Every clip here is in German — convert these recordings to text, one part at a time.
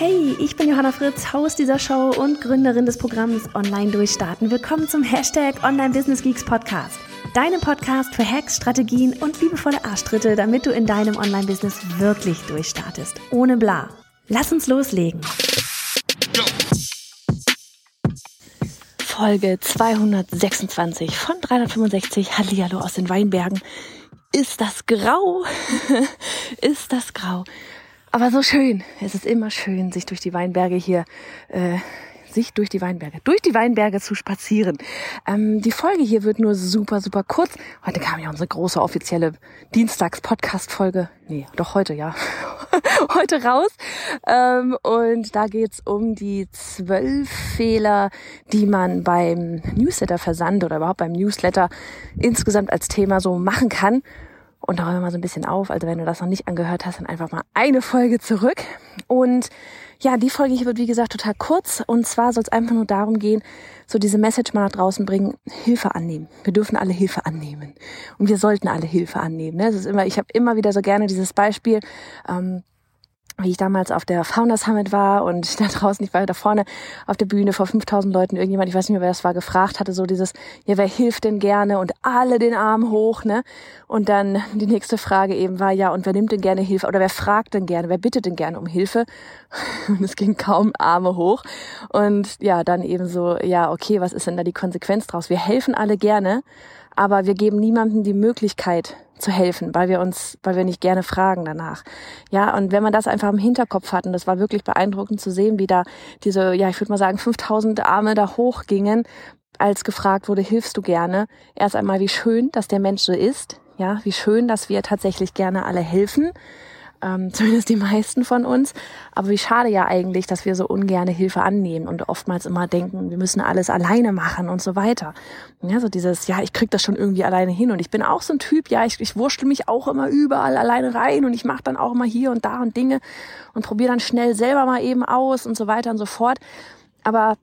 Hey, ich bin Johanna Fritz, Haus dieser Show und Gründerin des Programms Online Durchstarten. Willkommen zum Hashtag Online Business Geeks Podcast. Deinem Podcast für Hacks, Strategien und liebevolle Arschtritte, damit du in deinem Online-Business wirklich durchstartest. Ohne bla. Lass uns loslegen. Folge 226 von 365 Hallihallo aus den Weinbergen. Ist das grau? ist das grau? Aber so schön. Es ist immer schön, sich durch die Weinberge hier, äh, sich durch die Weinberge, durch die Weinberge zu spazieren. Ähm, die Folge hier wird nur super, super kurz. Heute kam ja unsere große offizielle Dienstags-Podcast-Folge. Nee, doch heute, ja. heute raus. Ähm, und da geht's um die zwölf Fehler, die man beim Newsletter-Versand oder überhaupt beim Newsletter insgesamt als Thema so machen kann und wir mal so ein bisschen auf. Also wenn du das noch nicht angehört hast, dann einfach mal eine Folge zurück. Und ja, die Folge hier wird wie gesagt total kurz. Und zwar soll es einfach nur darum gehen, so diese Message mal nach draußen bringen, Hilfe annehmen. Wir dürfen alle Hilfe annehmen. Und wir sollten alle Hilfe annehmen. Ne? Das ist immer, ich habe immer wieder so gerne dieses Beispiel. Ähm, wie ich damals auf der Founders Summit war und da draußen, ich war da vorne auf der Bühne vor 5000 Leuten, irgendjemand, ich weiß nicht mehr, wer das war, gefragt hatte, so dieses, ja, wer hilft denn gerne und alle den Arm hoch, ne? Und dann die nächste Frage eben war, ja, und wer nimmt denn gerne Hilfe oder wer fragt denn gerne, wer bittet denn gerne um Hilfe? Und es ging kaum Arme hoch. Und ja, dann eben so, ja, okay, was ist denn da die Konsequenz draus? Wir helfen alle gerne, aber wir geben niemandem die Möglichkeit zu helfen, weil wir uns, weil wir nicht gerne fragen danach. Ja, und wenn man das einfach im Hinterkopf hat, und das war wirklich beeindruckend zu sehen, wie da diese, ja, ich würde mal sagen, 5000 Arme da hochgingen, als gefragt wurde, hilfst du gerne? Erst einmal, wie schön, dass der Mensch so ist. Ja, wie schön, dass wir tatsächlich gerne alle helfen ähm, zumindest die meisten von uns. Aber wie schade ja eigentlich, dass wir so ungerne Hilfe annehmen und oftmals immer denken, wir müssen alles alleine machen und so weiter. Ja, so dieses, ja, ich krieg das schon irgendwie alleine hin und ich bin auch so ein Typ, ja, ich, ich wurschtel mich auch immer überall alleine rein und ich mache dann auch immer hier und da und Dinge und probiere dann schnell selber mal eben aus und so weiter und so fort. Aber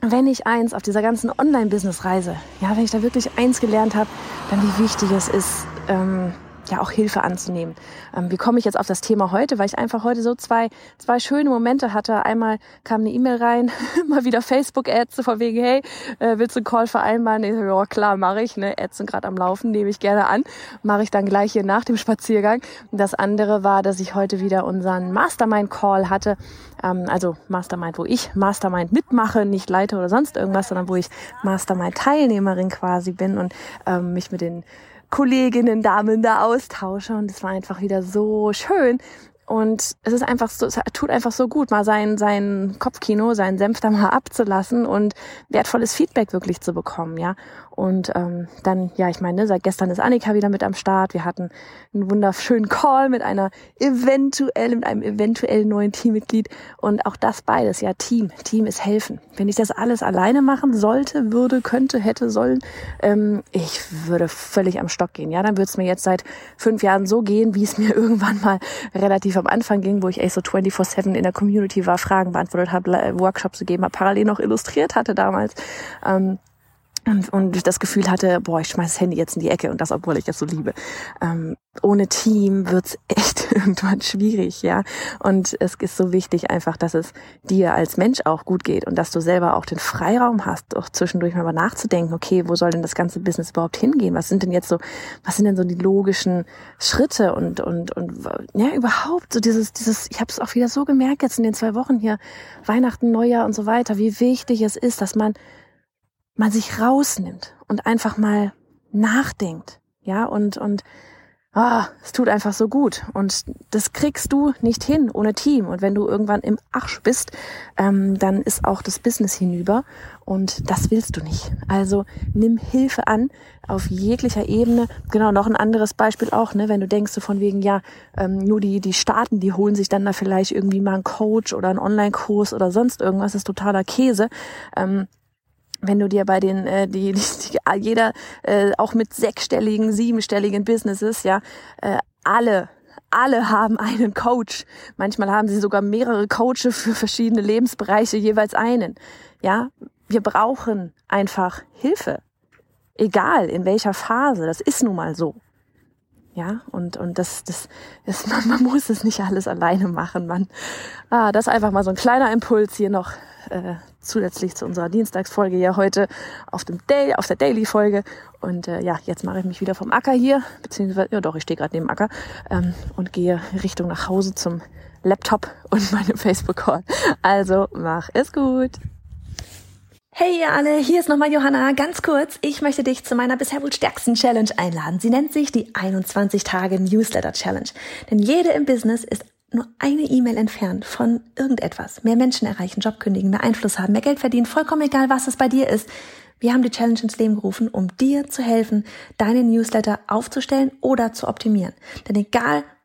wenn ich eins auf dieser ganzen Online-Business-Reise, ja, wenn ich da wirklich eins gelernt habe, dann wie wichtig es ist, ähm, ja auch Hilfe anzunehmen. Ähm, wie komme ich jetzt auf das Thema heute? Weil ich einfach heute so zwei, zwei schöne Momente hatte. Einmal kam eine E-Mail rein, mal wieder Facebook-Ads, von wegen, hey, äh, willst du einen Call vereinbaren? Ich so, ja klar, mache ich. Ne? Ads sind gerade am Laufen, nehme ich gerne an. Mache ich dann gleich hier nach dem Spaziergang. Und das andere war, dass ich heute wieder unseren Mastermind-Call hatte. Ähm, also Mastermind, wo ich Mastermind mitmache, nicht leite oder sonst irgendwas, sondern wo ich Mastermind-Teilnehmerin quasi bin und ähm, mich mit den Kolleginnen, Damen da austausche. Und es war einfach wieder so schön, und es ist einfach so, es tut einfach so gut, mal sein, sein Kopfkino, seinen Senf da mal abzulassen und wertvolles Feedback wirklich zu bekommen, ja. Und ähm, dann, ja, ich meine, seit gestern ist Annika wieder mit am Start. Wir hatten einen wunderschönen Call mit einer eventuell, mit einem eventuell neuen Teammitglied. Und auch das beides, ja, Team. Team ist helfen. Wenn ich das alles alleine machen sollte, würde, könnte, hätte, sollen, ähm, ich würde völlig am Stock gehen. Ja, dann würde es mir jetzt seit fünf Jahren so gehen, wie es mir irgendwann mal relativ relativ am Anfang ging, wo ich echt so 24-7 in der Community war, Fragen beantwortet habe, Workshops gegeben habe, parallel noch illustriert hatte damals. Ähm, und, und das Gefühl hatte, boah, ich schmeiß das Handy jetzt in die Ecke und das, obwohl ich es so liebe. Ähm, ohne Team wird's echt irgendwann schwierig, ja. Und es ist so wichtig einfach, dass es dir als Mensch auch gut geht und dass du selber auch den Freiraum hast, auch zwischendurch mal nachzudenken, okay, wo soll denn das ganze Business überhaupt hingehen? Was sind denn jetzt so, was sind denn so die logischen Schritte und und und ja überhaupt so dieses dieses, ich habe es auch wieder so gemerkt jetzt in den zwei Wochen hier Weihnachten, Neujahr und so weiter, wie wichtig es ist, dass man man sich rausnimmt und einfach mal nachdenkt, ja, und, und ah, es tut einfach so gut. Und das kriegst du nicht hin ohne Team. Und wenn du irgendwann im Arsch bist, ähm, dann ist auch das Business hinüber. Und das willst du nicht. Also nimm Hilfe an auf jeglicher Ebene. Genau, noch ein anderes Beispiel auch, ne, wenn du denkst so von wegen, ja, ähm, nur die, die Staaten, die holen sich dann da vielleicht irgendwie mal einen Coach oder einen Online-Kurs oder sonst irgendwas, das ist totaler Käse. Ähm, wenn du dir bei den äh, die, die, die jeder äh, auch mit sechsstelligen, siebenstelligen Businesses, ja, äh, alle alle haben einen Coach. Manchmal haben sie sogar mehrere Coaches für verschiedene Lebensbereiche, jeweils einen. Ja, wir brauchen einfach Hilfe. Egal in welcher Phase, das ist nun mal so. Ja, und, und das, das ist, man, man muss es nicht alles alleine machen, man. Ah, das einfach mal so ein kleiner Impuls hier noch äh, zusätzlich zu unserer Dienstagsfolge ja heute auf dem Day, auf der Daily-Folge. Und äh, ja, jetzt mache ich mich wieder vom Acker hier, beziehungsweise, ja doch, ich stehe gerade neben Acker ähm, und gehe Richtung nach Hause zum Laptop und meinem Facebook-Call. Also mach es gut. Hey ihr alle, hier ist nochmal Johanna. Ganz kurz, ich möchte dich zu meiner bisher wohl stärksten Challenge einladen. Sie nennt sich die 21 Tage Newsletter Challenge. Denn jede im Business ist nur eine E-Mail entfernt von irgendetwas. Mehr Menschen erreichen, Job kündigen, mehr Einfluss haben, mehr Geld verdienen, vollkommen egal, was es bei dir ist. Wir haben die Challenge ins Leben gerufen, um dir zu helfen, deine Newsletter aufzustellen oder zu optimieren. Denn egal,